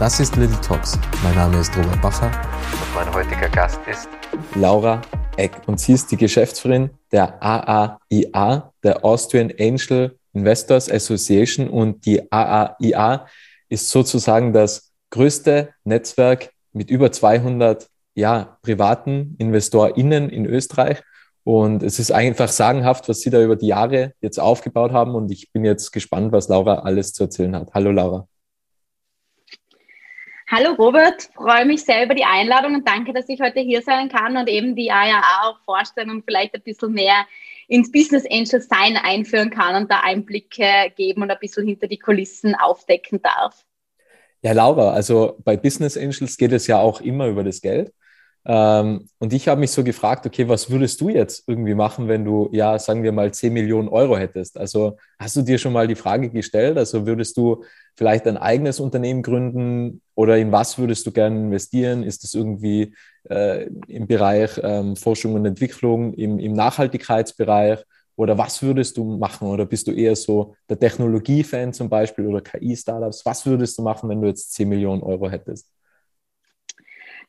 Das ist Little Talks. Mein Name ist Robert Bacher und mein heutiger Gast ist Laura Eck. Und sie ist die Geschäftsführerin der AAIA, der Austrian Angel Investors Association. Und die AAIA ist sozusagen das größte Netzwerk mit über 200 ja, privaten InvestorInnen in Österreich. Und es ist einfach sagenhaft, was Sie da über die Jahre jetzt aufgebaut haben. Und ich bin jetzt gespannt, was Laura alles zu erzählen hat. Hallo Laura. Hallo Robert, freue mich sehr über die Einladung und danke, dass ich heute hier sein kann und eben die AIA auch vorstellen und vielleicht ein bisschen mehr ins Business Angel Sein einführen kann und da Einblicke geben und ein bisschen hinter die Kulissen aufdecken darf. Ja, Laura, also bei Business Angels geht es ja auch immer über das Geld. Ähm, und ich habe mich so gefragt, okay, was würdest du jetzt irgendwie machen, wenn du, ja, sagen wir mal, 10 Millionen Euro hättest? Also hast du dir schon mal die Frage gestellt? Also würdest du vielleicht ein eigenes Unternehmen gründen oder in was würdest du gerne investieren? Ist das irgendwie äh, im Bereich ähm, Forschung und Entwicklung, im, im Nachhaltigkeitsbereich? Oder was würdest du machen? Oder bist du eher so der Technologie-Fan zum Beispiel oder KI-Startups? Was würdest du machen, wenn du jetzt 10 Millionen Euro hättest?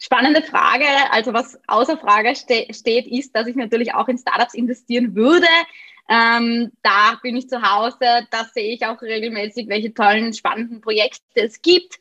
Spannende Frage. Also was außer Frage ste steht, ist, dass ich natürlich auch in Startups investieren würde. Ähm, da bin ich zu Hause, da sehe ich auch regelmäßig, welche tollen, spannenden Projekte es gibt.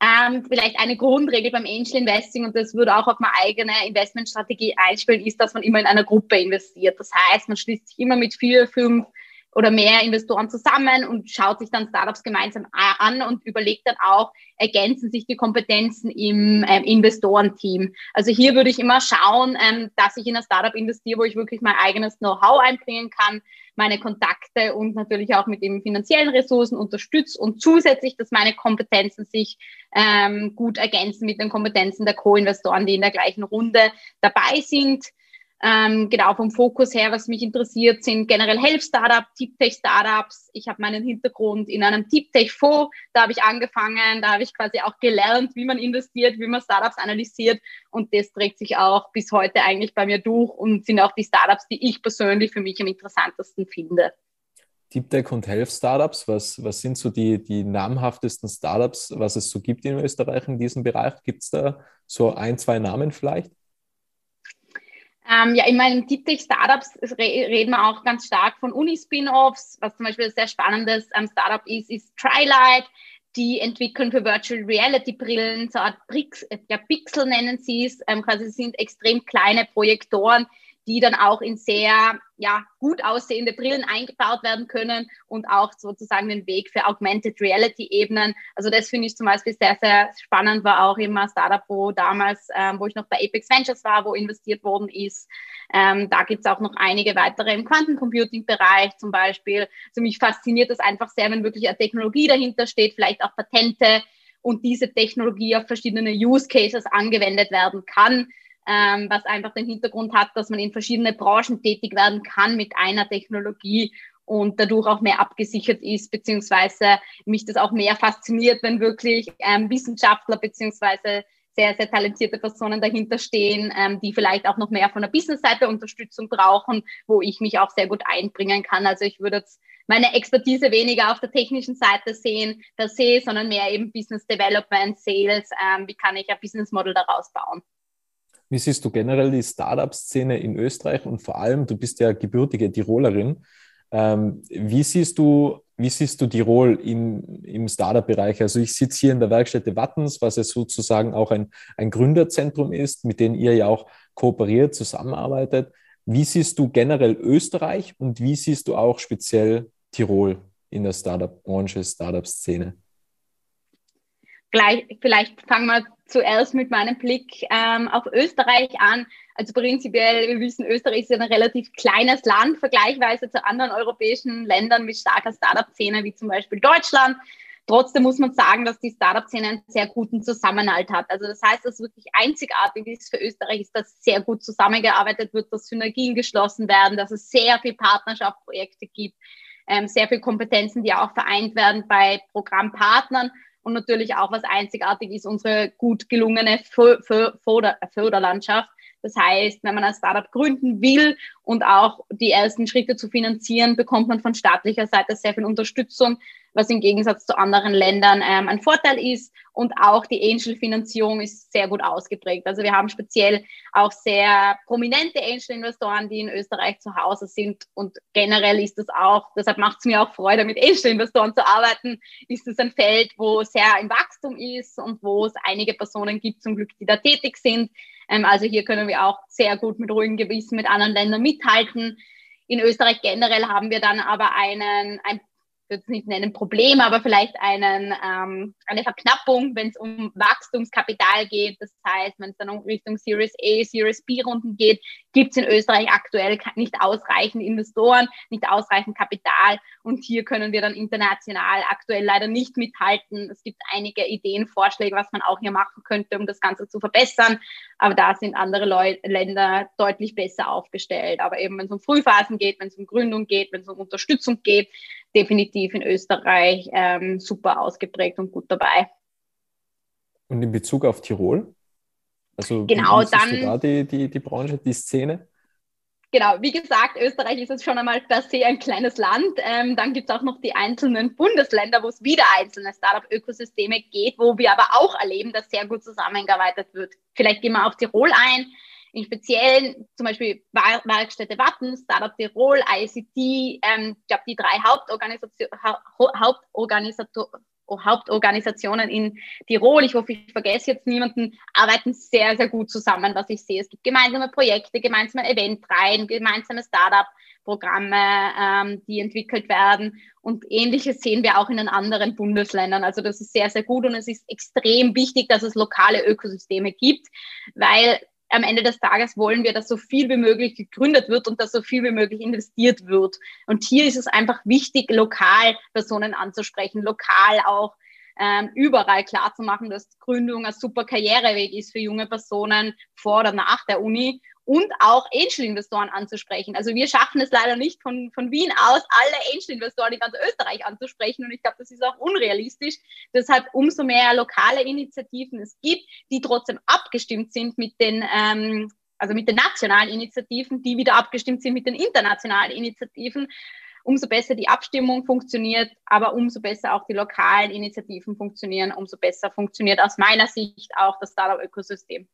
Ähm, vielleicht eine Grundregel beim Angel Investing, und das würde auch auf meine eigene Investmentstrategie einspielen, ist, dass man immer in einer Gruppe investiert. Das heißt, man schließt sich immer mit vier, fünf oder mehr Investoren zusammen und schaut sich dann Startups gemeinsam an und überlegt dann auch, ergänzen sich die Kompetenzen im ähm, Investorenteam. Also hier würde ich immer schauen, ähm, dass ich in ein Startup investiere, wo ich wirklich mein eigenes Know-how einbringen kann, meine Kontakte und natürlich auch mit den finanziellen Ressourcen unterstütze und zusätzlich, dass meine Kompetenzen sich ähm, gut ergänzen mit den Kompetenzen der Co-Investoren, die in der gleichen Runde dabei sind. Ähm, genau, vom Fokus her, was mich interessiert, sind generell Health-Startup, Deep-Tech-Startups. Ich habe meinen Hintergrund in einem Deep-Tech-Fonds. Da habe ich angefangen, da habe ich quasi auch gelernt, wie man investiert, wie man Startups analysiert. Und das trägt sich auch bis heute eigentlich bei mir durch und sind auch die Startups, die ich persönlich für mich am interessantesten finde. Deep Tech und Health Startups, was, was sind so die, die namhaftesten Startups, was es so gibt in Österreich in diesem Bereich? Gibt es da so ein, zwei Namen vielleicht? Ähm, ja, in meinen Deep Tech Startups reden wir auch ganz stark von Uni-Spin-Offs. Was zum Beispiel ein sehr spannendes ähm, Startup ist, ist Trylight. Die entwickeln für Virtual Reality Brillen, so eine Art Brix, äh, ja, Pixel nennen sie es. Ähm, quasi sind extrem kleine Projektoren, die dann auch in sehr ja, gut aussehende Brillen eingebaut werden können und auch sozusagen den Weg für Augmented Reality Ebenen. Also das finde ich zum Beispiel sehr, sehr spannend, war auch immer Startup, wo damals, ähm, wo ich noch bei Apex Ventures war, wo investiert worden ist. Ähm, da gibt es auch noch einige weitere im Quantencomputing-Bereich zum Beispiel. Also mich fasziniert das einfach sehr, wenn wirklich eine Technologie dahinter steht, vielleicht auch Patente und diese Technologie auf verschiedene Use Cases angewendet werden kann ähm, was einfach den Hintergrund hat, dass man in verschiedene Branchen tätig werden kann mit einer Technologie und dadurch auch mehr abgesichert ist, beziehungsweise mich das auch mehr fasziniert, wenn wirklich ähm, Wissenschaftler beziehungsweise sehr, sehr talentierte Personen dahinter stehen, ähm, die vielleicht auch noch mehr von der Business-Seite Unterstützung brauchen, wo ich mich auch sehr gut einbringen kann. Also ich würde jetzt meine Expertise weniger auf der technischen Seite sehen, per se, sondern mehr eben Business Development, Sales, ähm, wie kann ich ein Business Model daraus bauen. Wie siehst du generell die Startup-Szene in Österreich und vor allem, du bist ja gebürtige Tirolerin. Ähm, wie, siehst du, wie siehst du Tirol im, im Startup-Bereich? Also ich sitze hier in der Werkstätte Wattens, was ja sozusagen auch ein, ein Gründerzentrum ist, mit dem ihr ja auch kooperiert, zusammenarbeitet. Wie siehst du generell Österreich und wie siehst du auch speziell Tirol in der Startup-Branche, Startup-Szene? Gleich, vielleicht fangen wir zuerst mit meinem Blick ähm, auf Österreich an. Also prinzipiell, wir wissen, Österreich ist ein relativ kleines Land, vergleichsweise zu anderen europäischen Ländern mit starker Startup-Szene, wie zum Beispiel Deutschland. Trotzdem muss man sagen, dass die Startup-Szene einen sehr guten Zusammenhalt hat. Also das heißt, dass wirklich einzigartig ist für Österreich, ist, dass sehr gut zusammengearbeitet wird, dass Synergien geschlossen werden, dass es sehr viel Partnerschaftsprojekte gibt, ähm, sehr viel Kompetenzen, die auch vereint werden bei Programmpartnern und natürlich auch, was einzigartig ist, unsere gut gelungene Förderlandschaft. Das heißt, wenn man ein Startup gründen will und auch die ersten Schritte zu finanzieren, bekommt man von staatlicher Seite sehr viel Unterstützung was im Gegensatz zu anderen Ländern ähm, ein Vorteil ist. Und auch die Angel-Finanzierung ist sehr gut ausgeprägt. Also wir haben speziell auch sehr prominente Angel-Investoren, die in Österreich zu Hause sind. Und generell ist es auch, deshalb macht es mir auch Freude, mit Angel-Investoren zu arbeiten, ist es ein Feld, wo sehr im Wachstum ist und wo es einige Personen gibt, zum Glück, die da tätig sind. Ähm, also hier können wir auch sehr gut mit ruhigem Gewissen mit anderen Ländern mithalten. In Österreich generell haben wir dann aber einen, ein würde es nicht nennen Problem, aber vielleicht einen, ähm, eine Verknappung, wenn es um Wachstumskapital geht. Das heißt, wenn es dann um Richtung Series A, Series B Runden geht, gibt es in Österreich aktuell nicht ausreichend Investoren, nicht ausreichend Kapital. Und hier können wir dann international aktuell leider nicht mithalten. Es gibt einige Ideen, Vorschläge, was man auch hier machen könnte, um das Ganze zu verbessern. Aber da sind andere Leu Länder deutlich besser aufgestellt. Aber eben, wenn es um Frühphasen geht, wenn es um Gründung geht, wenn es um Unterstützung geht, definitiv in Österreich ähm, super ausgeprägt und gut dabei. Und in Bezug auf Tirol? Also genau, wie dann da die, die, die Branche, die Szene? Genau, wie gesagt, Österreich ist jetzt schon einmal per se ein kleines Land. Ähm, dann gibt es auch noch die einzelnen Bundesländer, wo es wieder einzelne Startup-Ökosysteme geht, wo wir aber auch erleben, dass sehr gut zusammengearbeitet wird. Vielleicht gehen wir auf Tirol ein. In speziellen, zum Beispiel Werkstätte Watten, Startup Tirol, ICT, ähm, ich glaube, die drei Hauptorganisation, Hauptorganisator, Hauptorganisationen in Tirol, ich hoffe, ich vergesse jetzt niemanden, arbeiten sehr, sehr gut zusammen, was ich sehe. Es gibt gemeinsame Projekte, gemeinsame Eventreihen, gemeinsame Startup-Programme, ähm, die entwickelt werden. Und ähnliches sehen wir auch in den anderen Bundesländern. Also das ist sehr, sehr gut und es ist extrem wichtig, dass es lokale Ökosysteme gibt, weil am Ende des Tages wollen wir, dass so viel wie möglich gegründet wird und dass so viel wie möglich investiert wird. Und hier ist es einfach wichtig, lokal Personen anzusprechen, lokal auch ähm, überall klar zu machen, dass Gründung ein super Karriereweg ist für junge Personen vor oder nach der Uni und auch Angel-Investoren anzusprechen. Also wir schaffen es leider nicht von, von Wien aus, alle Angel-Investoren in ganz Österreich anzusprechen und ich glaube, das ist auch unrealistisch. Deshalb umso mehr lokale Initiativen es gibt, die trotzdem abgestimmt sind mit den ähm, also mit den nationalen Initiativen, die wieder abgestimmt sind mit den internationalen Initiativen, umso besser die Abstimmung funktioniert, aber umso besser auch die lokalen Initiativen funktionieren, umso besser funktioniert aus meiner Sicht auch das Startup-Ökosystem.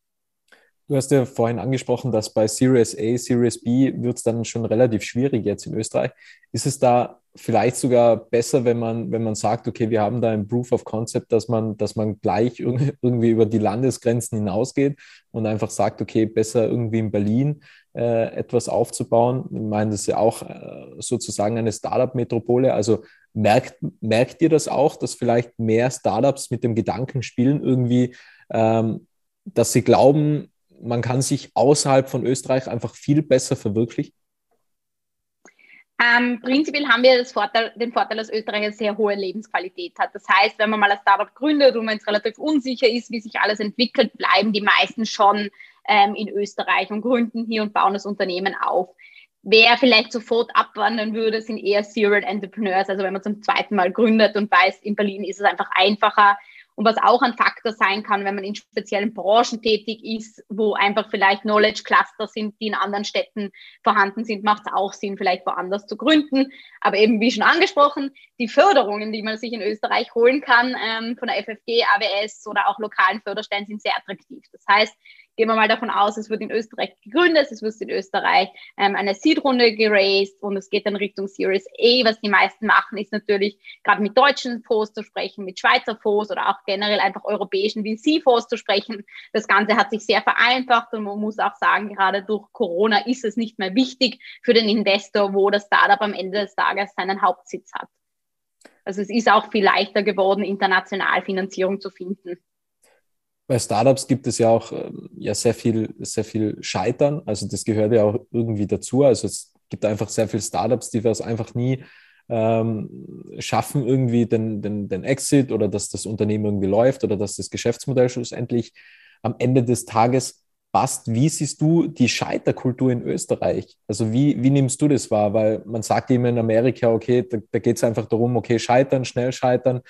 Du hast ja vorhin angesprochen, dass bei Series A, Series B wird es dann schon relativ schwierig jetzt in Österreich. Ist es da vielleicht sogar besser, wenn man, wenn man sagt, okay, wir haben da ein Proof of Concept, dass man, dass man gleich irgendwie über die Landesgrenzen hinausgeht und einfach sagt, okay, besser irgendwie in Berlin äh, etwas aufzubauen. Ich meine, das ist ja auch äh, sozusagen eine Startup-Metropole. Also merkt, merkt ihr das auch, dass vielleicht mehr Startups mit dem Gedanken spielen, irgendwie, ähm, dass sie glauben, man kann sich außerhalb von Österreich einfach viel besser verwirklichen? Ähm, prinzipiell haben wir Vorteil, den Vorteil, dass Österreich eine sehr hohe Lebensqualität hat. Das heißt, wenn man mal ein Startup gründet und wenn es relativ unsicher ist, wie sich alles entwickelt, bleiben die meisten schon ähm, in Österreich und gründen hier und bauen das Unternehmen auf. Wer vielleicht sofort abwandern würde, sind eher Serial Entrepreneurs. Also wenn man zum zweiten Mal gründet und weiß, in Berlin ist es einfach einfacher, und was auch ein Faktor sein kann, wenn man in speziellen Branchen tätig ist, wo einfach vielleicht Knowledge Cluster sind, die in anderen Städten vorhanden sind, macht es auch Sinn, vielleicht woanders zu gründen. Aber eben wie schon angesprochen, die Förderungen, die man sich in Österreich holen kann, ähm, von der FFG, AWS oder auch lokalen Förderstellen, sind sehr attraktiv. Das heißt, gehen wir mal davon aus, es wird in Österreich gegründet, es wird in Österreich ähm, eine Seed-Runde geraced und es geht dann Richtung Series A. Was die meisten machen, ist natürlich gerade mit deutschen Fonds zu sprechen, mit Schweizer Fonds oder auch generell einfach europäischen VC-Fonds zu sprechen. Das Ganze hat sich sehr vereinfacht und man muss auch sagen, gerade durch Corona ist es nicht mehr wichtig für den Investor, wo das Startup am Ende des Tages seinen Hauptsitz hat. Also es ist auch viel leichter geworden, international Finanzierung zu finden bei Startups gibt es ja auch ähm, ja sehr viel, sehr viel Scheitern. Also das gehört ja auch irgendwie dazu. Also es gibt einfach sehr viele Startups, die was einfach nie ähm, schaffen irgendwie den, den, den Exit oder dass das Unternehmen irgendwie läuft oder dass das Geschäftsmodell schlussendlich am Ende des Tages passt. Wie siehst du die Scheiterkultur in Österreich? Also wie, wie nimmst du das wahr? Weil man sagt immer in Amerika, okay, da, da geht es einfach darum, okay, scheitern, schnell scheitern,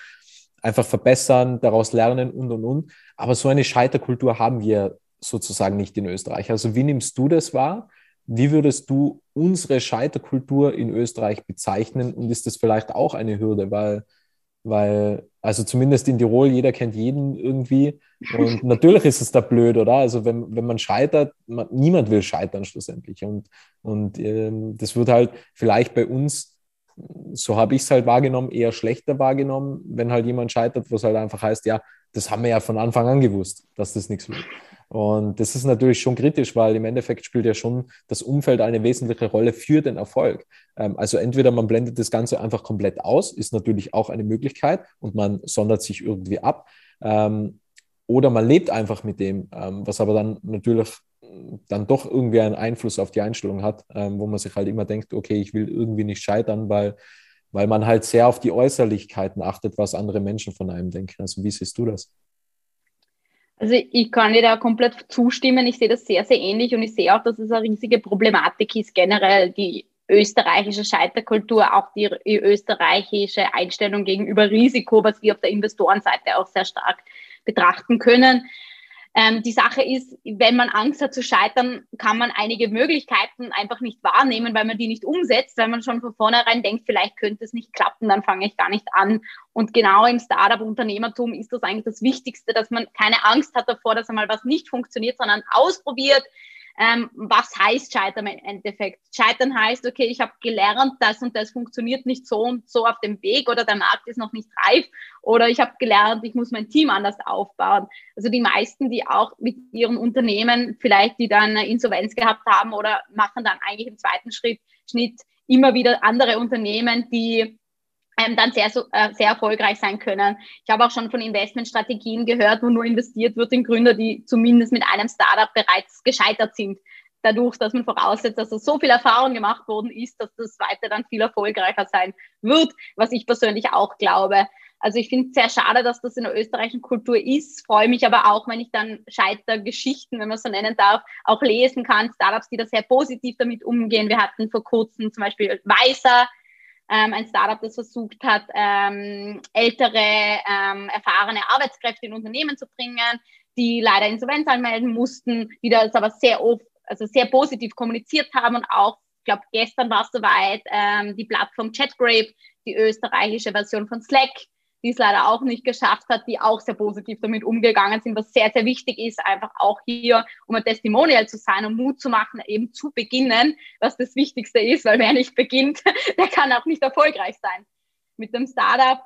einfach verbessern, daraus lernen und, und, und. Aber so eine Scheiterkultur haben wir sozusagen nicht in Österreich. Also wie nimmst du das wahr? Wie würdest du unsere Scheiterkultur in Österreich bezeichnen? Und ist das vielleicht auch eine Hürde? Weil, weil, also zumindest in Tirol, jeder kennt jeden irgendwie. Und natürlich ist es da blöd, oder? Also wenn, wenn man scheitert, man, niemand will scheitern schlussendlich. Und, und ähm, das wird halt vielleicht bei uns so habe ich es halt wahrgenommen, eher schlechter wahrgenommen, wenn halt jemand scheitert, wo es halt einfach heißt, ja, das haben wir ja von Anfang an gewusst, dass das nichts wird. Und das ist natürlich schon kritisch, weil im Endeffekt spielt ja schon das Umfeld eine wesentliche Rolle für den Erfolg. Ähm, also entweder man blendet das Ganze einfach komplett aus, ist natürlich auch eine Möglichkeit und man sondert sich irgendwie ab. Ähm, oder man lebt einfach mit dem, ähm, was aber dann natürlich dann doch irgendwie einen Einfluss auf die Einstellung hat, wo man sich halt immer denkt, okay, ich will irgendwie nicht scheitern, weil, weil man halt sehr auf die Äußerlichkeiten achtet, was andere Menschen von einem denken. Also wie siehst du das? Also ich kann dir da komplett zustimmen. Ich sehe das sehr, sehr ähnlich und ich sehe auch, dass es eine riesige Problematik ist, generell die österreichische Scheiterkultur, auch die österreichische Einstellung gegenüber Risiko, was wir auf der Investorenseite auch sehr stark betrachten können. Ähm, die Sache ist, wenn man Angst hat zu scheitern, kann man einige Möglichkeiten einfach nicht wahrnehmen, weil man die nicht umsetzt, weil man schon von vornherein denkt, vielleicht könnte es nicht klappen, dann fange ich gar nicht an. Und genau im Startup-Unternehmertum ist das eigentlich das Wichtigste, dass man keine Angst hat davor, dass einmal was nicht funktioniert, sondern ausprobiert, ähm, was heißt Scheitern im Endeffekt? Scheitern heißt, okay, ich habe gelernt, das und das funktioniert nicht so und so auf dem Weg oder der Markt ist noch nicht reif oder ich habe gelernt, ich muss mein Team anders aufbauen. Also die meisten, die auch mit ihren Unternehmen vielleicht, die dann eine Insolvenz gehabt haben oder machen dann eigentlich im zweiten Schritt, Schnitt immer wieder andere Unternehmen, die dann sehr, äh, sehr erfolgreich sein können. Ich habe auch schon von Investmentstrategien gehört, wo nur investiert wird in Gründer, die zumindest mit einem Startup bereits gescheitert sind. Dadurch, dass man voraussetzt, dass so viel Erfahrung gemacht worden ist, dass das weiter dann viel erfolgreicher sein wird, was ich persönlich auch glaube. Also ich finde es sehr schade, dass das in der österreichischen Kultur ist, freue mich aber auch, wenn ich dann Scheitergeschichten, wenn man so nennen darf, auch lesen kann, Startups, die da sehr positiv damit umgehen. Wir hatten vor kurzem zum Beispiel Weiser, ähm, ein Startup, das versucht hat, ähm, ältere, ähm, erfahrene Arbeitskräfte in Unternehmen zu bringen, die leider Insolvenz anmelden mussten, die das aber sehr oft, also sehr positiv kommuniziert haben und auch, ich glaube, gestern war es soweit, ähm, die Plattform ChatGrape, die österreichische Version von Slack, die es leider auch nicht geschafft hat, die auch sehr positiv damit umgegangen sind, was sehr, sehr wichtig ist, einfach auch hier, um ein Testimonial zu sein und Mut zu machen, eben zu beginnen, was das Wichtigste ist, weil wer nicht beginnt, der kann auch nicht erfolgreich sein mit dem Startup.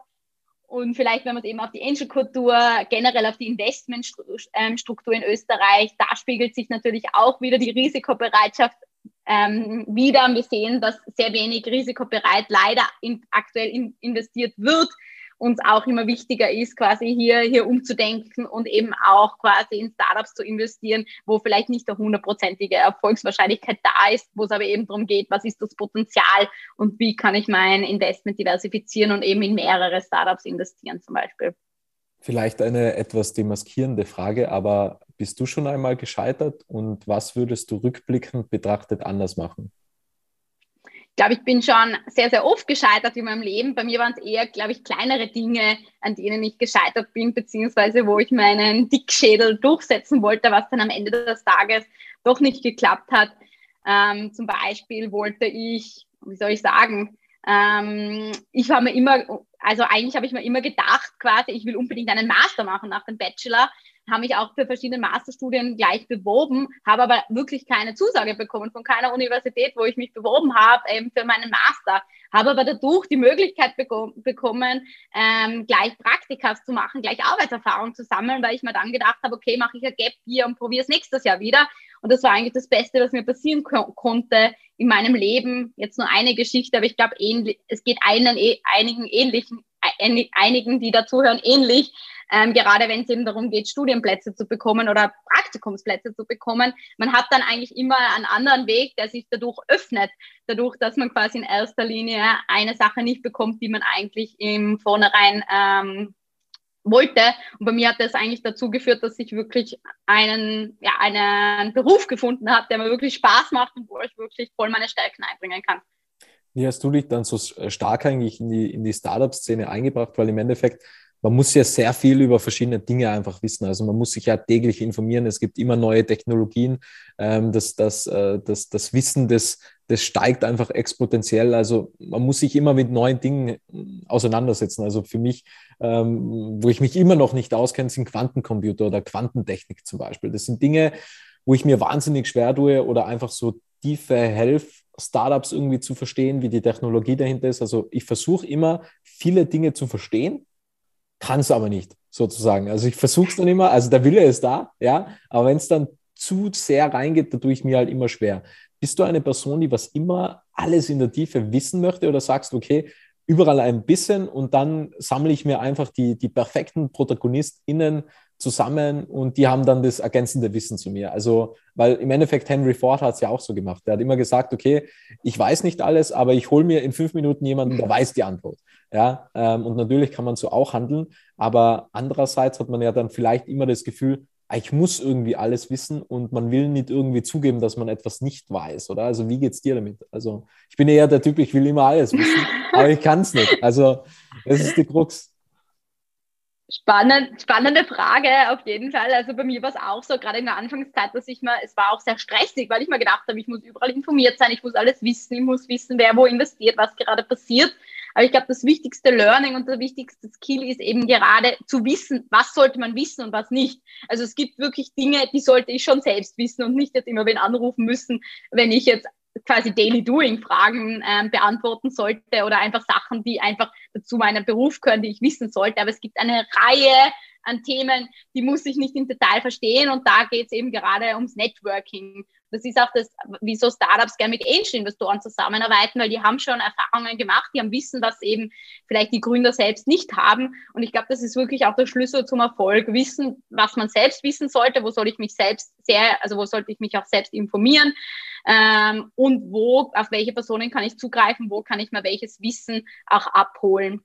Und vielleicht, wenn man es eben auf die Angel-Kultur, generell auf die Investmentstruktur in Österreich, da spiegelt sich natürlich auch wieder die Risikobereitschaft ähm, wieder. Wir sehen, dass sehr wenig risikobereit leider in, aktuell in, investiert wird uns auch immer wichtiger ist, quasi hier, hier umzudenken und eben auch quasi in Startups zu investieren, wo vielleicht nicht eine hundertprozentige Erfolgswahrscheinlichkeit da ist, wo es aber eben darum geht, was ist das Potenzial und wie kann ich mein Investment diversifizieren und eben in mehrere Startups investieren zum Beispiel. Vielleicht eine etwas demaskierende Frage, aber bist du schon einmal gescheitert und was würdest du rückblickend betrachtet anders machen? Ich glaube, ich bin schon sehr, sehr oft gescheitert in meinem Leben. Bei mir waren es eher, glaube ich, kleinere Dinge, an denen ich gescheitert bin, beziehungsweise wo ich meinen Dickschädel durchsetzen wollte, was dann am Ende des Tages doch nicht geklappt hat. Ähm, zum Beispiel wollte ich, wie soll ich sagen, ähm, ich war mir immer, also eigentlich habe ich mir immer gedacht, quasi, ich will unbedingt einen Master machen nach dem Bachelor habe mich auch für verschiedene Masterstudien gleich beworben, habe aber wirklich keine Zusage bekommen von keiner Universität, wo ich mich beworben habe ähm, für meinen Master. Habe aber dadurch die Möglichkeit bekommen, ähm, gleich Praktika zu machen, gleich Arbeitserfahrung zu sammeln, weil ich mir dann gedacht habe, okay, mache ich ein Gap hier und probiere es nächstes Jahr wieder. Und das war eigentlich das Beste, was mir passieren ko konnte in meinem Leben. Jetzt nur eine Geschichte, aber ich glaube, es geht einen, einigen ähnlichen, einigen, die dazuhören, ähnlich. Ähm, gerade wenn es eben darum geht, Studienplätze zu bekommen oder Praktikumsplätze zu bekommen. Man hat dann eigentlich immer einen anderen Weg, der sich dadurch öffnet, dadurch, dass man quasi in erster Linie eine Sache nicht bekommt, die man eigentlich im Vornherein ähm, wollte. Und bei mir hat das eigentlich dazu geführt, dass ich wirklich einen, ja, einen Beruf gefunden habe, der mir wirklich Spaß macht und wo ich wirklich voll meine Stärken einbringen kann. Wie hast du dich dann so stark eigentlich in die, in die Startup-Szene eingebracht? Weil im Endeffekt, man muss ja sehr viel über verschiedene Dinge einfach wissen. Also man muss sich ja täglich informieren. Es gibt immer neue Technologien. Ähm, das, das, äh, das, das Wissen, das, das steigt einfach exponentiell. Also man muss sich immer mit neuen Dingen auseinandersetzen. Also für mich, ähm, wo ich mich immer noch nicht auskenne, sind Quantencomputer oder Quantentechnik zum Beispiel. Das sind Dinge, wo ich mir wahnsinnig schwer tue oder einfach so tiefe Health Startups irgendwie zu verstehen, wie die Technologie dahinter ist. Also ich versuche immer, viele Dinge zu verstehen, kann es aber nicht, sozusagen. Also ich versuche es dann immer, also der Wille ist da, ja, aber wenn es dann zu sehr reingeht, da tue ich mir halt immer schwer. Bist du eine Person, die was immer alles in der Tiefe wissen möchte oder sagst, du, okay, überall ein bisschen und dann sammle ich mir einfach die, die perfekten ProtagonistInnen zusammen und die haben dann das ergänzende Wissen zu mir. Also, weil im Endeffekt Henry Ford hat es ja auch so gemacht. Der hat immer gesagt, okay, ich weiß nicht alles, aber ich hole mir in fünf Minuten jemanden, der weiß die Antwort. Ja, ähm, und natürlich kann man so auch handeln, aber andererseits hat man ja dann vielleicht immer das Gefühl, ah, ich muss irgendwie alles wissen und man will nicht irgendwie zugeben, dass man etwas nicht weiß, oder? Also wie geht es dir damit? Also ich bin eher der Typ, ich will immer alles wissen, aber ich kann es nicht. Also das ist die Krux. Spannend, spannende Frage auf jeden Fall. Also bei mir war es auch so, gerade in der Anfangszeit, dass ich mir, es war auch sehr stressig, weil ich mir gedacht habe, ich muss überall informiert sein, ich muss alles wissen, ich muss wissen, wer wo investiert, was gerade passiert. Aber ich glaube, das wichtigste Learning und der wichtigste Skill ist eben gerade zu wissen, was sollte man wissen und was nicht. Also es gibt wirklich Dinge, die sollte ich schon selbst wissen und nicht jetzt immer wen anrufen müssen, wenn ich jetzt quasi Daily Doing Fragen ähm, beantworten sollte oder einfach Sachen, die einfach zu meinem Beruf gehören, die ich wissen sollte. Aber es gibt eine Reihe an Themen, die muss ich nicht im Detail verstehen und da geht es eben gerade ums Networking. Das ist auch das, wieso Startups gerne mit Angel-Investoren zusammenarbeiten, weil die haben schon Erfahrungen gemacht, die haben Wissen, was eben vielleicht die Gründer selbst nicht haben. Und ich glaube, das ist wirklich auch der Schlüssel zum Erfolg. Wissen, was man selbst wissen sollte, wo soll ich mich selbst sehr, also wo sollte ich mich auch selbst informieren ähm, und wo, auf welche Personen kann ich zugreifen, wo kann ich mir welches Wissen auch abholen.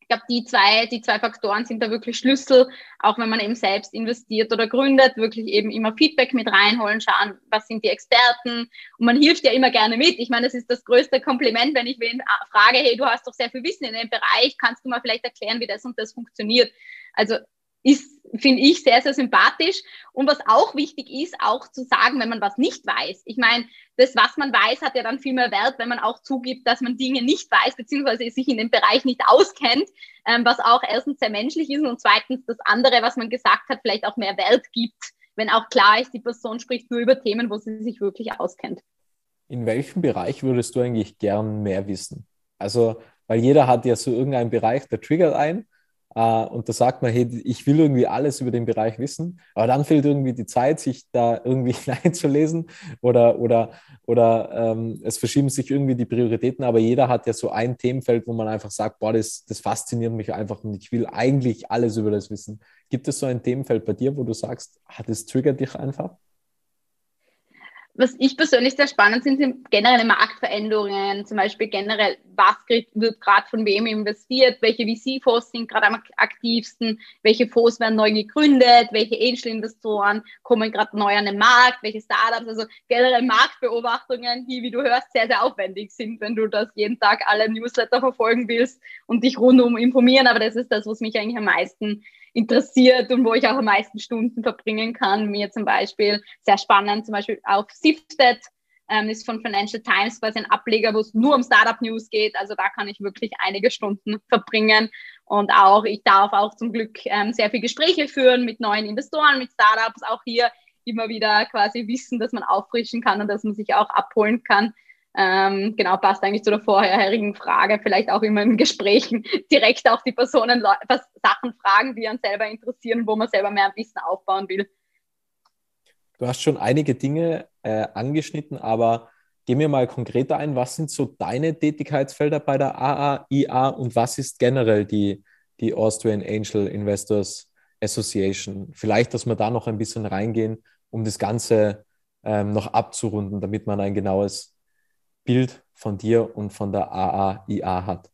Ich glaube, die zwei, die zwei Faktoren sind da wirklich Schlüssel, auch wenn man eben selbst investiert oder gründet, wirklich eben immer Feedback mit reinholen, schauen, was sind die Experten. Und man hilft ja immer gerne mit. Ich meine, das ist das größte Kompliment, wenn ich wen frage, hey, du hast doch sehr viel Wissen in dem Bereich, kannst du mal vielleicht erklären, wie das und das funktioniert? Also ist, finde ich, sehr, sehr sympathisch. Und was auch wichtig ist, auch zu sagen, wenn man was nicht weiß. Ich meine, das, was man weiß, hat ja dann viel mehr Wert, wenn man auch zugibt, dass man Dinge nicht weiß, beziehungsweise sich in dem Bereich nicht auskennt, ähm, was auch erstens sehr menschlich ist und zweitens das andere, was man gesagt hat, vielleicht auch mehr Wert gibt, wenn auch klar ist, die Person spricht nur über Themen, wo sie sich wirklich auskennt. In welchem Bereich würdest du eigentlich gern mehr wissen? Also, weil jeder hat ja so irgendeinen Bereich, der triggert ein Uh, und da sagt man, hey, ich will irgendwie alles über den Bereich wissen, aber dann fehlt irgendwie die Zeit, sich da irgendwie hineinzulesen oder, oder, oder ähm, es verschieben sich irgendwie die Prioritäten, aber jeder hat ja so ein Themenfeld, wo man einfach sagt, boah, das, das fasziniert mich einfach und ich will eigentlich alles über das wissen. Gibt es so ein Themenfeld bei dir, wo du sagst, ah, das triggert dich einfach? Was ich persönlich sehr spannend finde, sind generelle Marktveränderungen, zum Beispiel generell, was wird gerade von wem investiert, welche VC-Fonds sind gerade am aktivsten, welche Fonds werden neu gegründet, welche Angel-Investoren kommen gerade neu an den Markt, welche Startups, also generell Marktbeobachtungen, die, wie du hörst, sehr, sehr aufwendig sind, wenn du das jeden Tag alle Newsletter verfolgen willst und dich rundum informieren, aber das ist das, was mich eigentlich am meisten interessiert und wo ich auch am meisten Stunden verbringen kann. Mir zum Beispiel sehr spannend, zum Beispiel auf Sifted ähm, ist von Financial Times quasi ein Ableger, wo es nur um Startup News geht. Also da kann ich wirklich einige Stunden verbringen. Und auch, ich darf auch zum Glück ähm, sehr viele Gespräche führen mit neuen Investoren, mit Startups. Auch hier immer wieder quasi Wissen, dass man auffrischen kann und dass man sich auch abholen kann. Ähm, genau, passt eigentlich zu der vorherigen Frage, vielleicht auch immer in Gesprächen direkt auch die Personen was Sachen fragen, die einen selber interessieren, wo man selber mehr Wissen aufbauen will. Du hast schon einige Dinge äh, angeschnitten, aber geh mir mal konkreter ein, was sind so deine Tätigkeitsfelder bei der AAIA und was ist generell die, die Austrian Angel Investors Association. Vielleicht, dass wir da noch ein bisschen reingehen, um das Ganze ähm, noch abzurunden, damit man ein genaues Bild von dir und von der AAIA hat.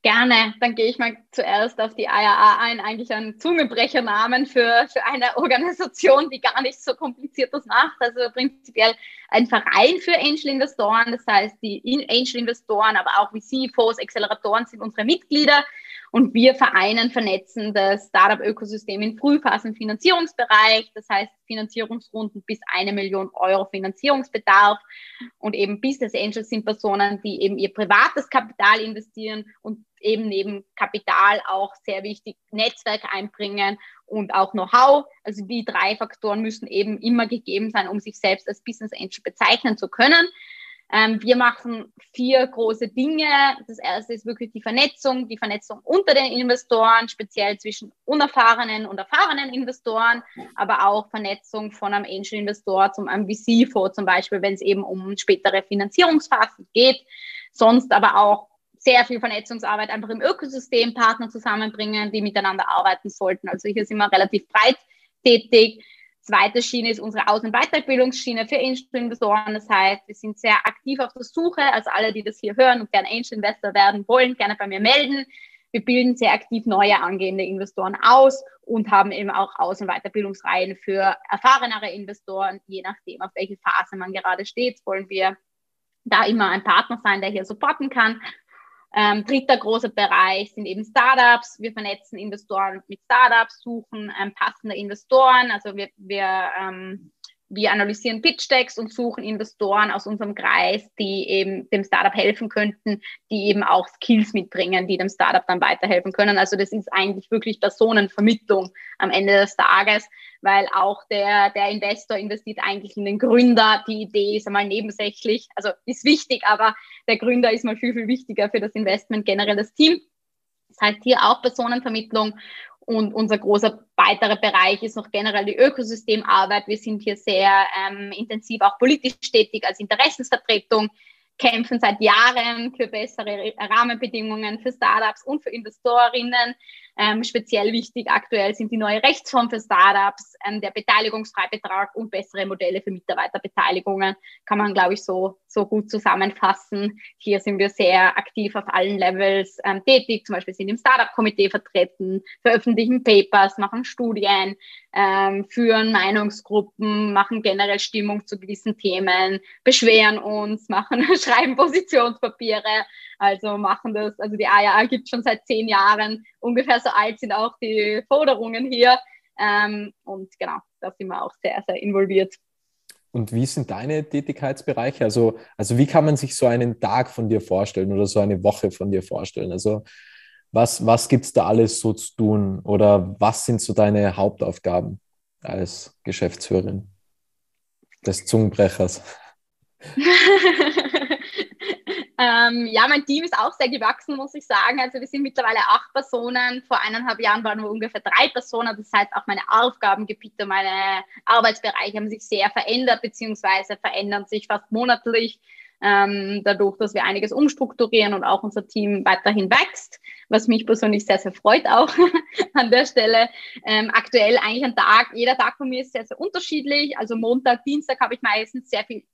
Gerne, dann gehe ich mal zuerst auf die IAA ein, eigentlich ein Zungenbrechernamen für, für eine Organisation, die gar nicht so kompliziertes macht. Also prinzipiell ein Verein für Angel-Investoren, das heißt die Angel-Investoren, aber auch VC-Fonds, Acceleratoren sind unsere Mitglieder. Und wir vereinen, vernetzen das Startup-Ökosystem in Frühphasen-Finanzierungsbereich, das heißt Finanzierungsrunden bis eine Million Euro Finanzierungsbedarf. Und eben Business Angels sind Personen, die eben ihr privates Kapital investieren und eben neben Kapital auch sehr wichtig Netzwerk einbringen und auch Know-how. Also die drei Faktoren müssen eben immer gegeben sein, um sich selbst als Business Angel bezeichnen zu können. Ähm, wir machen vier große Dinge. Das erste ist wirklich die Vernetzung, die Vernetzung unter den Investoren, speziell zwischen unerfahrenen und erfahrenen Investoren, aber auch Vernetzung von einem Angel-Investor zum einem VC-Fonds zum Beispiel, wenn es eben um spätere Finanzierungsphasen geht. Sonst aber auch sehr viel Vernetzungsarbeit einfach im Ökosystem Partner zusammenbringen, die miteinander arbeiten sollten. Also hier sind wir relativ breit tätig. Zweite Schiene ist unsere Aus- und Weiterbildungsschiene für Angel-Investoren. Das heißt, wir sind sehr aktiv auf der Suche. Also alle, die das hier hören und gerne Angel-Investor werden wollen, gerne bei mir melden. Wir bilden sehr aktiv neue angehende Investoren aus und haben eben auch Aus- und Weiterbildungsreihen für erfahrenere Investoren. Je nachdem, auf welche Phase man gerade steht, wollen wir da immer ein Partner sein, der hier supporten kann. Ähm, dritter großer Bereich sind eben Startups. Wir vernetzen Investoren mit Startups, suchen ähm, passende Investoren. Also wir, wir ähm, wir analysieren Pitch-Decks und suchen Investoren aus unserem Kreis, die eben dem Startup helfen könnten, die eben auch Skills mitbringen, die dem Startup dann weiterhelfen können. Also das ist eigentlich wirklich Personenvermittlung am Ende des Tages, weil auch der, der Investor investiert eigentlich in den Gründer. Die Idee ist einmal nebensächlich, also ist wichtig, aber der Gründer ist mal viel, viel wichtiger für das Investment generell das Team. Das heißt hier auch Personenvermittlung und unser großer weiterer Bereich ist noch generell die Ökosystemarbeit. Wir sind hier sehr ähm, intensiv auch politisch tätig als Interessensvertretung kämpfen seit Jahren für bessere Rahmenbedingungen für Startups und für Investorinnen. Ähm, speziell wichtig aktuell sind die neue Rechtsform für Startups, ähm, der Beteiligungsfreibetrag und bessere Modelle für Mitarbeiterbeteiligungen. Kann man, glaube ich, so, so gut zusammenfassen. Hier sind wir sehr aktiv auf allen Levels ähm, tätig. Zum Beispiel sind im Startup-Komitee vertreten, veröffentlichen Papers, machen Studien, ähm, führen Meinungsgruppen, machen generell Stimmung zu gewissen Themen, beschweren uns, machen, schreiben Positionspapiere, also machen das, also die AJA gibt schon seit zehn Jahren, ungefähr so alt sind auch die Forderungen hier ähm, und genau, da sind wir auch sehr, sehr involviert. Und wie sind deine Tätigkeitsbereiche? Also, also wie kann man sich so einen Tag von dir vorstellen oder so eine Woche von dir vorstellen? Also was, was gibt es da alles so zu tun oder was sind so deine Hauptaufgaben als Geschäftsführerin des Zungenbrechers? ähm, ja, mein Team ist auch sehr gewachsen, muss ich sagen. Also wir sind mittlerweile acht Personen. Vor eineinhalb Jahren waren wir ungefähr drei Personen. Das heißt, auch meine Aufgabengebiete, meine Arbeitsbereiche haben sich sehr verändert, beziehungsweise verändern sich fast monatlich ähm, dadurch, dass wir einiges umstrukturieren und auch unser Team weiterhin wächst, was mich persönlich sehr, sehr freut auch an der Stelle. Ähm, aktuell eigentlich ein Tag, jeder Tag von mir ist sehr, sehr unterschiedlich. Also Montag, Dienstag habe ich meistens sehr viel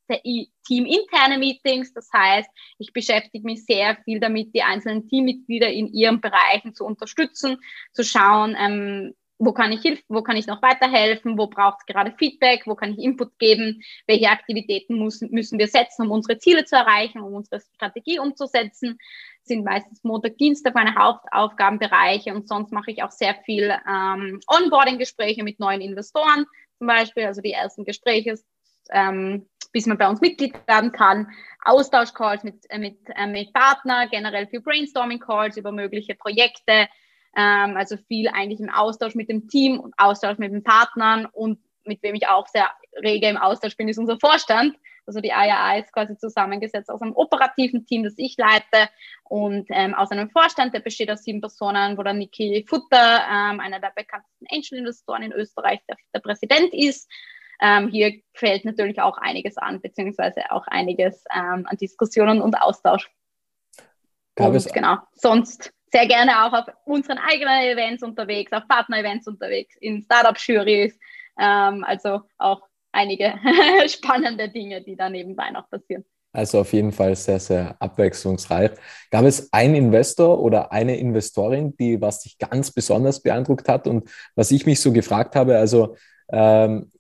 teaminterne Meetings. Das heißt, ich beschäftige mich sehr viel damit, die einzelnen Teammitglieder in ihren Bereichen zu unterstützen, zu schauen, ähm, wo kann ich hilf wo kann ich noch weiterhelfen, wo braucht es gerade Feedback, wo kann ich Input geben, welche Aktivitäten muss, müssen wir setzen, um unsere Ziele zu erreichen, um unsere Strategie umzusetzen, sind meistens Montag, Dienstag meine Hauptaufgabenbereiche und sonst mache ich auch sehr viel ähm, Onboarding-Gespräche mit neuen Investoren zum Beispiel, also die ersten Gespräche, ähm, bis man bei uns Mitglied werden kann, Austauschcalls mit, äh, mit, äh, mit Partner, generell für Brainstorming-Calls über mögliche Projekte, ähm, also viel eigentlich im Austausch mit dem Team und Austausch mit den Partnern und mit wem ich auch sehr rege im Austausch bin, ist unser Vorstand. Also die AIA ist quasi zusammengesetzt aus einem operativen Team, das ich leite und ähm, aus einem Vorstand, der besteht aus sieben Personen, wo dann Niki Futter, ähm, einer der bekanntesten Angel-Investoren in Österreich, der, der Präsident ist. Ähm, hier fällt natürlich auch einiges an, beziehungsweise auch einiges ähm, an Diskussionen und Austausch. Gab und, genau, sonst sehr gerne auch auf unseren eigenen Events unterwegs, auf Partner-Events unterwegs, in Startup-Juries. Ähm, also auch einige spannende Dinge, die da nebenbei noch passieren. Also auf jeden Fall sehr, sehr abwechslungsreich. Gab es einen Investor oder eine Investorin, die was dich ganz besonders beeindruckt hat? Und was ich mich so gefragt habe, also ähm,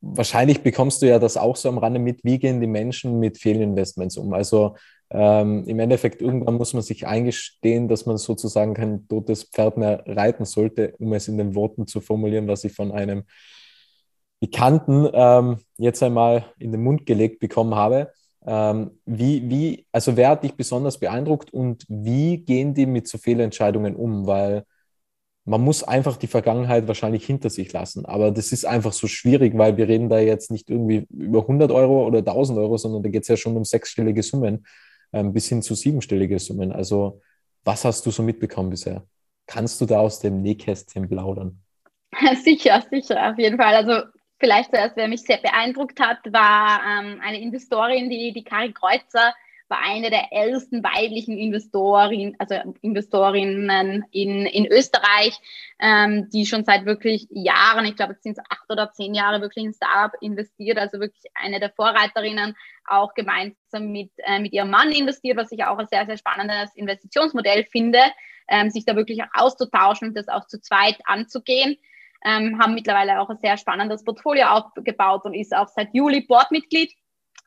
wahrscheinlich bekommst du ja das auch so am Rande mit, wie gehen die Menschen mit Fehlinvestments um? Also ähm, im Endeffekt, irgendwann muss man sich eingestehen, dass man sozusagen kein totes Pferd mehr reiten sollte, um es in den Worten zu formulieren, was ich von einem Bekannten ähm, jetzt einmal in den Mund gelegt bekommen habe. Ähm, wie, wie, also wer hat dich besonders beeindruckt und wie gehen die mit so Fehlentscheidungen um? Weil man muss einfach die Vergangenheit wahrscheinlich hinter sich lassen. Aber das ist einfach so schwierig, weil wir reden da jetzt nicht irgendwie über 100 Euro oder 1000 Euro, sondern da geht es ja schon um sechsstellige Summen ähm, bis hin zu siebenstellige Summen. Also was hast du so mitbekommen bisher? Kannst du da aus dem Nähkästchen plaudern? Sicher, sicher, auf jeden Fall. Also vielleicht zuerst, wer mich sehr beeindruckt hat, war ähm, eine Investorin, die, die Karin Kreuzer, war eine der ältesten weiblichen Investorin, also Investorinnen in, in Österreich, ähm, die schon seit wirklich Jahren, ich glaube, es sind acht oder zehn Jahre wirklich in Startup investiert, also wirklich eine der Vorreiterinnen, auch gemeinsam mit, äh, mit ihrem Mann investiert, was ich auch ein sehr, sehr spannendes Investitionsmodell finde, ähm, sich da wirklich auch auszutauschen und das auch zu zweit anzugehen ähm, haben mittlerweile auch ein sehr spannendes Portfolio aufgebaut und ist auch seit Juli Boardmitglied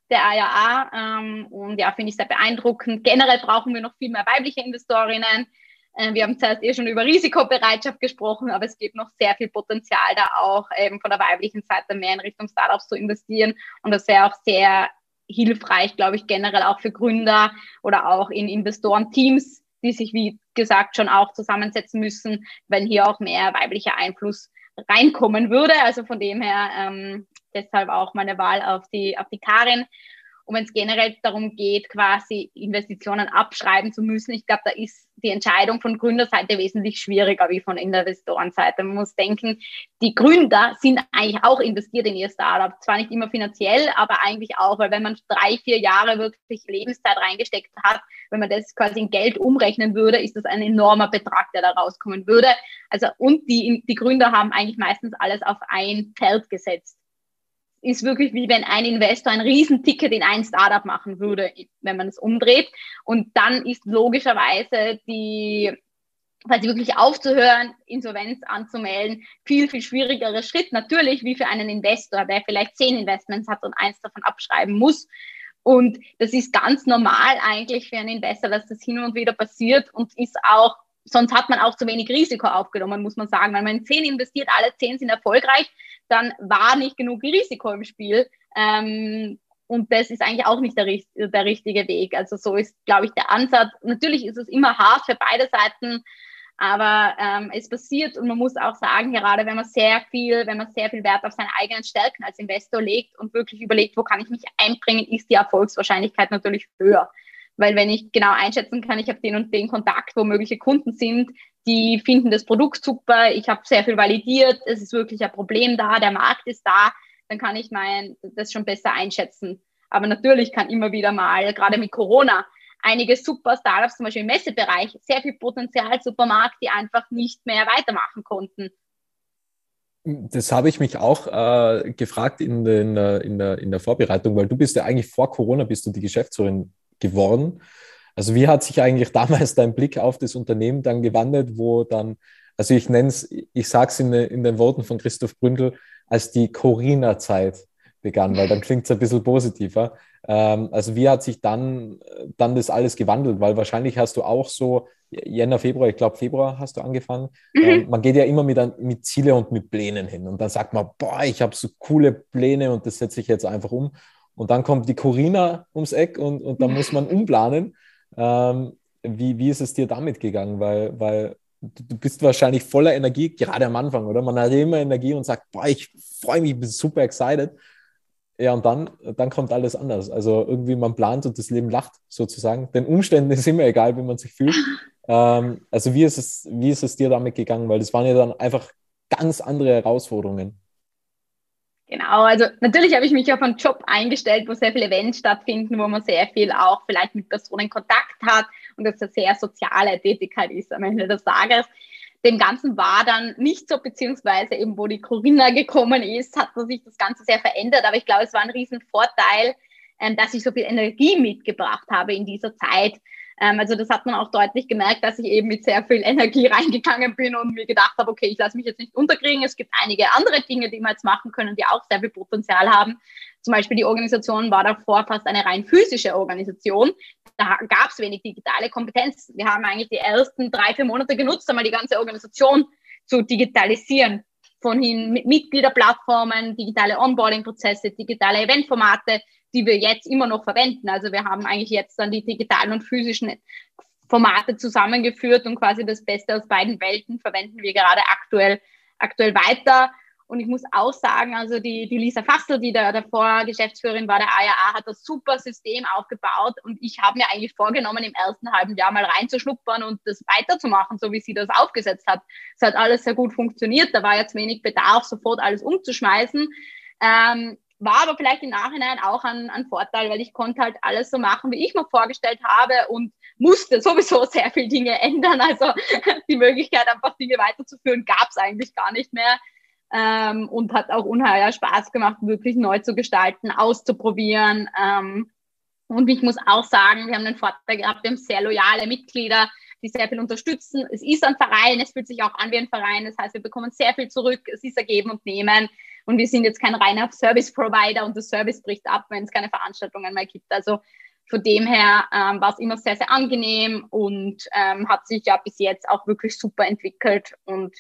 der AJA. Ähm, und ja, finde ich sehr beeindruckend. Generell brauchen wir noch viel mehr weibliche Investorinnen. Äh, wir haben zuerst eh schon über Risikobereitschaft gesprochen, aber es gibt noch sehr viel Potenzial da auch eben von der weiblichen Seite mehr in Richtung Startups zu investieren. Und das wäre auch sehr hilfreich, glaube ich, generell auch für Gründer oder auch in Investorenteams, die sich, wie gesagt, schon auch zusammensetzen müssen, wenn hier auch mehr weiblicher Einfluss reinkommen würde. Also von dem her ähm, deshalb auch meine Wahl auf die, auf die Karin. Und wenn es generell darum geht, quasi Investitionen abschreiben zu müssen, ich glaube, da ist die Entscheidung von Gründerseite wesentlich schwieriger wie von Investorenseite. Man muss denken, die Gründer sind eigentlich auch investiert in ihr Startup. Zwar nicht immer finanziell, aber eigentlich auch, weil wenn man drei, vier Jahre wirklich Lebenszeit reingesteckt hat, wenn man das quasi in Geld umrechnen würde, ist das ein enormer Betrag, der da rauskommen würde. Also, und die, die Gründer haben eigentlich meistens alles auf ein Feld gesetzt ist wirklich wie wenn ein Investor ein Riesenticket in ein Startup machen würde, wenn man es umdreht. Und dann ist logischerweise die, quasi wirklich aufzuhören, Insolvenz anzumelden, viel, viel schwierigerer Schritt natürlich wie für einen Investor, der vielleicht zehn Investments hat und eins davon abschreiben muss. Und das ist ganz normal eigentlich für einen Investor, dass das hin und wieder passiert und ist auch sonst hat man auch zu wenig Risiko aufgenommen, muss man sagen. Wenn man in zehn investiert, alle zehn sind erfolgreich, dann war nicht genug Risiko im Spiel. Ähm, und das ist eigentlich auch nicht der, der richtige Weg. Also so ist, glaube ich, der Ansatz. Natürlich ist es immer hart für beide Seiten, aber ähm, es passiert und man muss auch sagen, gerade wenn man sehr viel, wenn man sehr viel Wert auf seine eigenen Stärken als Investor legt und wirklich überlegt, wo kann ich mich einbringen, ist die Erfolgswahrscheinlichkeit natürlich höher. Weil wenn ich genau einschätzen kann, ich habe den und den Kontakt, wo mögliche Kunden sind, die finden das Produkt super, ich habe sehr viel validiert, es ist wirklich ein Problem da, der Markt ist da, dann kann ich mein, das schon besser einschätzen. Aber natürlich kann immer wieder mal, gerade mit Corona, einige super Startups, zum Beispiel im Messebereich, sehr viel Potenzial, Supermarkt, die einfach nicht mehr weitermachen konnten. Das habe ich mich auch äh, gefragt in, den, äh, in, der, in der Vorbereitung, weil du bist ja eigentlich vor Corona bist du die Geschäftsführerin geworden. Also wie hat sich eigentlich damals dein Blick auf das Unternehmen dann gewandelt, wo dann, also ich nenne es, ich sage es in, in, den Worten von Christoph Bründel, als die Corina-Zeit begann, weil dann klingt es ein bisschen positiver. Ähm, also wie hat sich dann, dann das alles gewandelt? Weil wahrscheinlich hast du auch so, Jänner, Februar, ich glaube Februar hast du angefangen. Mhm. Ähm, man geht ja immer mit, mit Ziele und mit Plänen hin und dann sagt man, boah, ich habe so coole Pläne und das setze ich jetzt einfach um. Und dann kommt die Corina ums Eck und, und dann muss man umplanen. Ähm, wie, wie ist es dir damit gegangen? Weil, weil du bist wahrscheinlich voller Energie, gerade am Anfang, oder? Man hat immer Energie und sagt, boah, ich freue mich, bin super excited. Ja, und dann, dann kommt alles anders. Also irgendwie man plant und das Leben lacht sozusagen. Den Umständen ist immer egal, wie man sich fühlt. Ähm, also wie ist, es, wie ist es dir damit gegangen? Weil das waren ja dann einfach ganz andere Herausforderungen. Genau, also natürlich habe ich mich auf einen Job eingestellt, wo sehr viele Events stattfinden, wo man sehr viel auch vielleicht mit Personen Kontakt hat und das eine sehr soziale Tätigkeit ist am Ende des Tages. Dem Ganzen war dann nicht so, beziehungsweise eben wo die Corinna gekommen ist, hat sich das Ganze sehr verändert. Aber ich glaube, es war ein Riesenvorteil, ähm, dass ich so viel Energie mitgebracht habe in dieser Zeit. Ähm, also das hat man auch deutlich gemerkt, dass ich eben mit sehr viel Energie reingegangen bin und mir gedacht habe, okay, ich lasse mich jetzt nicht unterkriegen. Es gibt einige andere Dinge, die wir jetzt machen können, die auch sehr viel Potenzial haben. Zum Beispiel die Organisation war davor fast eine rein physische Organisation. Da gab es wenig digitale Kompetenz. Wir haben eigentlich die ersten drei, vier Monate genutzt, einmal die ganze Organisation zu digitalisieren. Von hin mit Mitgliederplattformen, digitale Onboarding-Prozesse, digitale Eventformate, die wir jetzt immer noch verwenden. Also wir haben eigentlich jetzt dann die digitalen und physischen Formate zusammengeführt und quasi das Beste aus beiden Welten verwenden wir gerade aktuell, aktuell weiter. Und ich muss auch sagen, also die, die Lisa Fassel, die da davor Geschäftsführerin war der ARA, hat das super System aufgebaut. Und ich habe mir eigentlich vorgenommen, im ersten halben Jahr mal reinzuschnuppern und das weiterzumachen, so wie sie das aufgesetzt hat. Es hat alles sehr gut funktioniert. Da war jetzt wenig Bedarf, sofort alles umzuschmeißen. Ähm, war aber vielleicht im Nachhinein auch ein, ein Vorteil, weil ich konnte halt alles so machen, wie ich mir vorgestellt habe und musste sowieso sehr viele Dinge ändern. Also die Möglichkeit, einfach Dinge weiterzuführen, gab es eigentlich gar nicht mehr. Ähm, und hat auch unheimlich Spaß gemacht, wirklich neu zu gestalten, auszuprobieren. Ähm, und ich muss auch sagen, wir haben einen Vorteil gehabt, wir haben sehr loyale Mitglieder, die sehr viel unterstützen. Es ist ein Verein, es fühlt sich auch an wie ein Verein. Das heißt, wir bekommen sehr viel zurück. Es ist ein Geben und Nehmen. Und wir sind jetzt kein reiner Service-Provider und das Service bricht ab, wenn es keine Veranstaltungen mehr gibt. Also von dem her ähm, war es immer sehr, sehr angenehm und ähm, hat sich ja bis jetzt auch wirklich super entwickelt und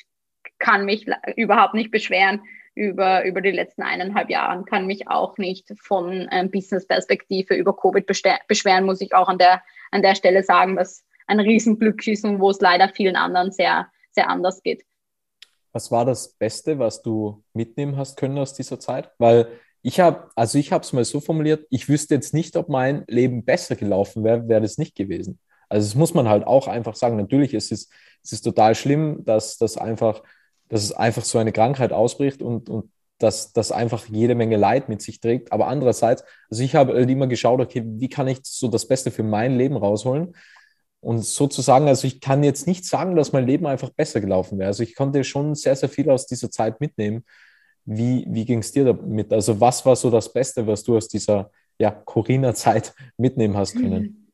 kann mich überhaupt nicht beschweren über, über die letzten eineinhalb Jahre, kann mich auch nicht von ähm, Business-Perspektive über Covid beschweren, muss ich auch an der, an der Stelle sagen, was ein Riesenglück ist und wo es leider vielen anderen sehr, sehr anders geht. Was war das Beste, was du mitnehmen hast können aus dieser Zeit? Weil ich habe, also ich habe es mal so formuliert, ich wüsste jetzt nicht, ob mein Leben besser gelaufen wäre, wäre das nicht gewesen. Also das muss man halt auch einfach sagen. Natürlich ist es, es ist total schlimm, dass das einfach dass es einfach so eine Krankheit ausbricht und, und dass das einfach jede Menge Leid mit sich trägt. Aber andererseits, also ich habe halt immer geschaut, okay, wie kann ich so das Beste für mein Leben rausholen? Und sozusagen, also ich kann jetzt nicht sagen, dass mein Leben einfach besser gelaufen wäre. Also ich konnte schon sehr, sehr viel aus dieser Zeit mitnehmen. Wie, wie ging es dir damit? Also was war so das Beste, was du aus dieser ja, Corinna-Zeit mitnehmen hast können?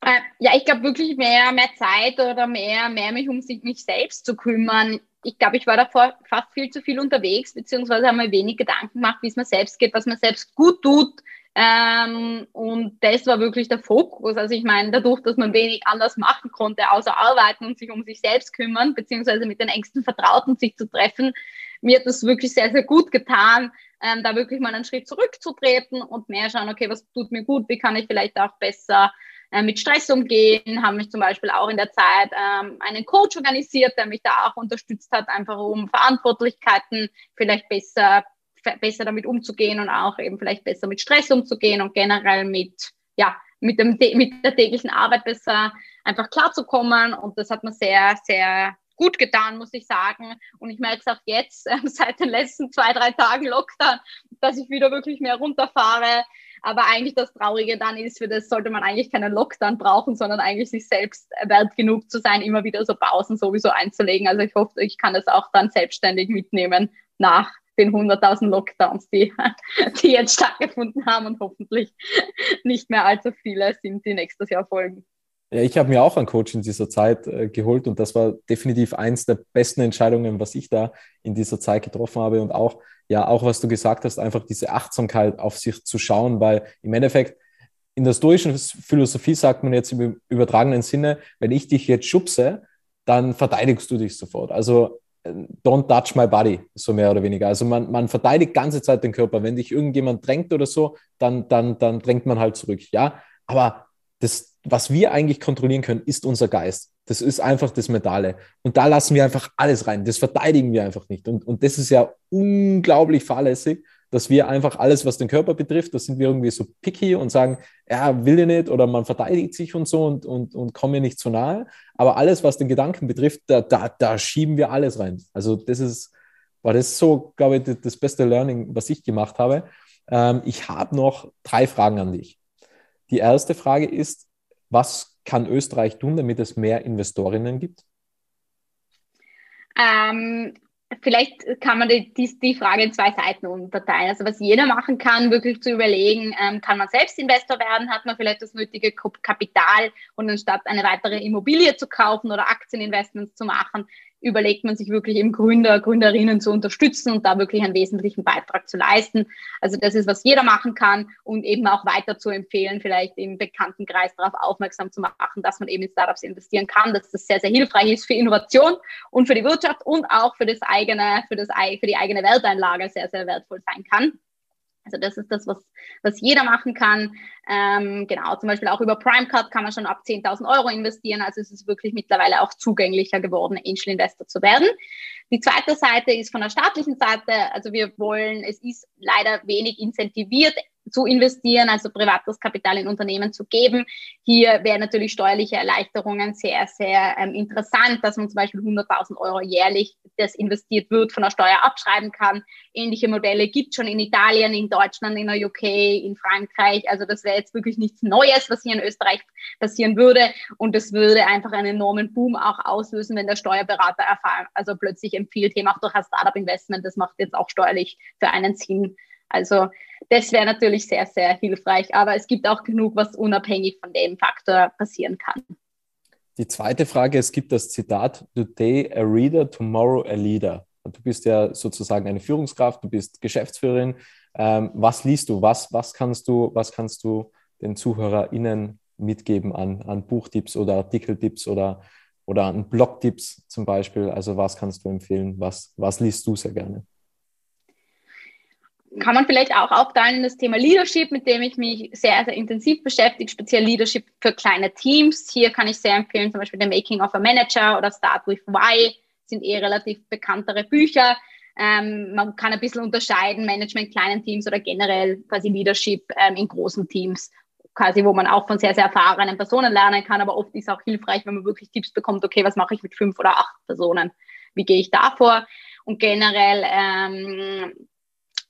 Äh, ja, ich glaube wirklich mehr, mehr Zeit oder mehr, mehr mich um mich selbst zu kümmern. Ich glaube, ich war davor fast viel zu viel unterwegs, beziehungsweise habe mir wenig Gedanken gemacht, wie es mir selbst geht, was mir selbst gut tut. Ähm, und das war wirklich der Fokus. Also ich meine, dadurch, dass man wenig anders machen konnte, außer arbeiten und sich um sich selbst kümmern, beziehungsweise mit den engsten Vertrauten sich zu treffen, mir hat das wirklich sehr, sehr gut getan, ähm, da wirklich mal einen Schritt zurückzutreten und mehr schauen, okay, was tut mir gut, wie kann ich vielleicht auch besser äh, mit Stress umgehen, haben mich zum Beispiel auch in der Zeit ähm, einen Coach organisiert, der mich da auch unterstützt hat, einfach um Verantwortlichkeiten vielleicht besser, besser damit umzugehen und auch eben vielleicht besser mit Stress umzugehen und generell mit, ja, mit, dem, mit der täglichen Arbeit besser einfach klarzukommen. Und das hat mir sehr, sehr gut getan, muss ich sagen. Und ich merke es auch jetzt, äh, seit den letzten zwei, drei Tagen Lockdown, dass ich wieder wirklich mehr runterfahre, aber eigentlich das Traurige dann ist, für das sollte man eigentlich keinen Lockdown brauchen, sondern eigentlich sich selbst wert genug zu sein, immer wieder so Pausen sowieso einzulegen. Also ich hoffe, ich kann das auch dann selbstständig mitnehmen nach den 100.000 Lockdowns, die, die jetzt stattgefunden haben und hoffentlich nicht mehr allzu viele sind, die nächstes Jahr folgen. Ja, ich habe mir auch einen Coach in dieser Zeit äh, geholt und das war definitiv eins der besten Entscheidungen, was ich da in dieser Zeit getroffen habe und auch ja, auch was du gesagt hast, einfach diese Achtsamkeit auf sich zu schauen, weil im Endeffekt in der stoischen Philosophie sagt man jetzt im übertragenen Sinne, wenn ich dich jetzt schubse, dann verteidigst du dich sofort. Also don't touch my body, so mehr oder weniger. Also man, man verteidigt ganze Zeit den Körper. Wenn dich irgendjemand drängt oder so, dann, dann, dann drängt man halt zurück. Ja, aber das, was wir eigentlich kontrollieren können, ist unser Geist. Das ist einfach das Metale. Und da lassen wir einfach alles rein. Das verteidigen wir einfach nicht. Und, und das ist ja unglaublich fahrlässig, dass wir einfach alles, was den Körper betrifft, da sind wir irgendwie so picky und sagen, ja, will ich nicht oder man verteidigt sich und so und, und, und kommen mir nicht zu nahe. Aber alles, was den Gedanken betrifft, da, da, da schieben wir alles rein. Also das ist, war das so, glaube ich, das beste Learning, was ich gemacht habe. Ähm, ich habe noch drei Fragen an dich. Die erste Frage ist, Was kann Österreich tun, damit es mehr Investorinnen gibt? Ähm, vielleicht kann man die, die, die, Frage in zwei Seiten unterteilen. Also was jeder machen kann, wirklich zu überlegen, ähm, kann man selbst Investor werden, hat man vielleicht das nötige Kapital und anstatt eine weitere Immobilie zu kaufen oder Aktieninvestments zu machen, überlegt man sich wirklich eben Gründer, Gründerinnen zu unterstützen und da wirklich einen wesentlichen Beitrag zu leisten. Also das ist, was jeder machen kann und eben auch weiter zu empfehlen, vielleicht im Bekanntenkreis darauf aufmerksam zu machen, dass man eben in Startups investieren kann, dass das sehr, sehr hilfreich ist für Innovation und für die Wirtschaft und auch für das eigene, für das, für die eigene Welteinlage sehr, sehr wertvoll sein kann. Also das ist das, was, was jeder machen kann. Ähm, genau, zum Beispiel auch über Primecard kann man schon ab 10.000 Euro investieren. Also es ist wirklich mittlerweile auch zugänglicher geworden, Angel Investor zu werden. Die zweite Seite ist von der staatlichen Seite. Also wir wollen, es ist leider wenig incentiviert, zu investieren, also privates Kapital in Unternehmen zu geben. Hier wären natürlich steuerliche Erleichterungen sehr, sehr ähm, interessant, dass man zum Beispiel 100.000 Euro jährlich, das investiert wird, von der Steuer abschreiben kann. Ähnliche Modelle gibt es schon in Italien, in Deutschland, in der UK, in Frankreich. Also das wäre jetzt wirklich nichts Neues, was hier in Österreich passieren würde. Und das würde einfach einen enormen Boom auch auslösen, wenn der Steuerberater erfahren, also plötzlich empfiehlt, hey, mach doch ein Startup-Investment, das macht jetzt auch steuerlich für einen Sinn. Also das wäre natürlich sehr, sehr hilfreich. Aber es gibt auch genug, was unabhängig von dem Faktor passieren kann. Die zweite Frage, es gibt das Zitat, Today a reader, tomorrow a leader. Du bist ja sozusagen eine Führungskraft, du bist Geschäftsführerin. Ähm, was liest du? Was, was, kannst du? was kannst du den ZuhörerInnen mitgeben an, an Buchtipps oder Artikeltipps oder, oder an Blogtipps zum Beispiel? Also was kannst du empfehlen? Was, was liest du sehr gerne? Kann man vielleicht auch aufteilen in das Thema Leadership, mit dem ich mich sehr, sehr intensiv beschäftige, speziell Leadership für kleine Teams. Hier kann ich sehr empfehlen, zum Beispiel The Making of a Manager oder Start with Why sind eh relativ bekanntere Bücher. Ähm, man kann ein bisschen unterscheiden, Management kleinen Teams oder generell quasi Leadership ähm, in großen Teams, quasi wo man auch von sehr, sehr erfahrenen Personen lernen kann, aber oft ist es auch hilfreich, wenn man wirklich Tipps bekommt, okay, was mache ich mit fünf oder acht Personen, wie gehe ich da vor? Und generell ähm,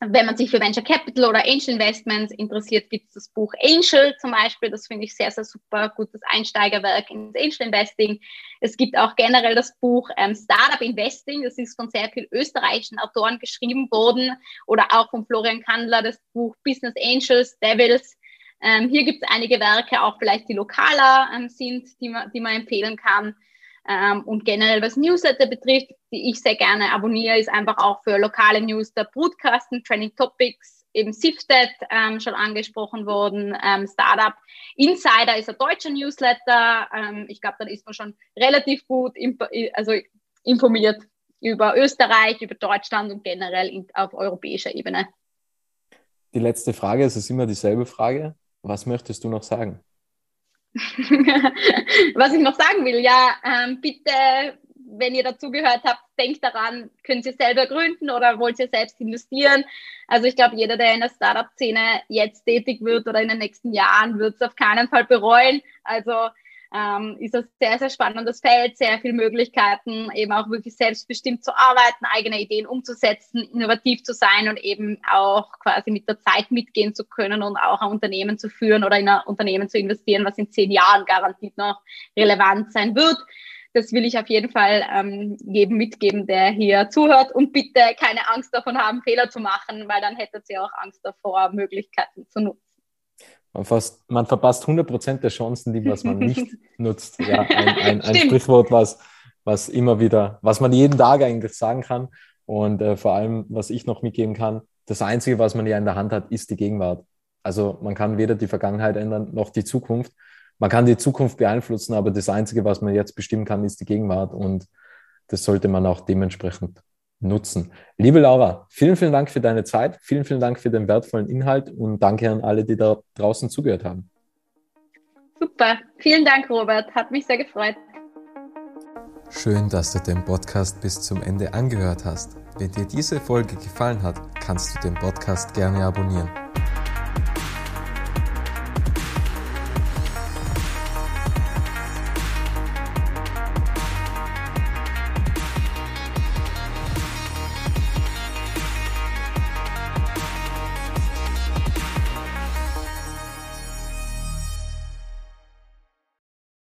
wenn man sich für Venture Capital oder Angel Investments interessiert, gibt es das Buch Angel zum Beispiel. Das finde ich sehr, sehr super gutes Einsteigerwerk ins Angel Investing. Es gibt auch generell das Buch ähm, Startup Investing. Das ist von sehr vielen österreichischen Autoren geschrieben worden. Oder auch von Florian Kandler das Buch Business Angels, Devils. Ähm, hier gibt es einige Werke, auch vielleicht die lokaler ähm, sind, die man, die man empfehlen kann. Ähm, und generell was Newsletter betrifft, die ich sehr gerne abonniere, ist einfach auch für lokale News der Broadcasten, Training Topics, eben Sifted ähm, schon angesprochen worden, ähm, Startup Insider ist ein deutscher Newsletter. Ähm, ich glaube, dann ist man schon relativ gut also informiert über Österreich, über Deutschland und generell in, auf europäischer Ebene. Die letzte Frage, es ist immer dieselbe Frage. Was möchtest du noch sagen? Was ich noch sagen will, ja, ähm, bitte, wenn ihr dazugehört habt, denkt daran, könnt ihr selber gründen oder wollt ihr selbst investieren. Also ich glaube, jeder, der in der Startup-Szene jetzt tätig wird oder in den nächsten Jahren, wird es auf keinen Fall bereuen. Also ähm, ist ein sehr, sehr spannendes Feld, sehr viele Möglichkeiten, eben auch wirklich selbstbestimmt zu arbeiten, eigene Ideen umzusetzen, innovativ zu sein und eben auch quasi mit der Zeit mitgehen zu können und auch ein Unternehmen zu führen oder in ein Unternehmen zu investieren, was in zehn Jahren garantiert noch relevant sein wird. Das will ich auf jeden Fall ähm, jedem mitgeben, der hier zuhört und bitte keine Angst davon haben, Fehler zu machen, weil dann hättet ihr auch Angst davor, Möglichkeiten zu nutzen. Man, fast, man verpasst 100% der Chancen, die was man nicht nutzt. Ja, ein, ein, ein Sprichwort, was, was immer wieder, was man jeden Tag eigentlich sagen kann. Und äh, vor allem, was ich noch mitgeben kann, das Einzige, was man ja in der Hand hat, ist die Gegenwart. Also man kann weder die Vergangenheit ändern noch die Zukunft. Man kann die Zukunft beeinflussen, aber das Einzige, was man jetzt bestimmen kann, ist die Gegenwart. Und das sollte man auch dementsprechend nutzen. Liebe Laura, vielen, vielen Dank für deine Zeit, vielen, vielen Dank für den wertvollen Inhalt und danke an alle, die da draußen zugehört haben. Super, vielen Dank, Robert, hat mich sehr gefreut. Schön, dass du den Podcast bis zum Ende angehört hast. Wenn dir diese Folge gefallen hat, kannst du den Podcast gerne abonnieren.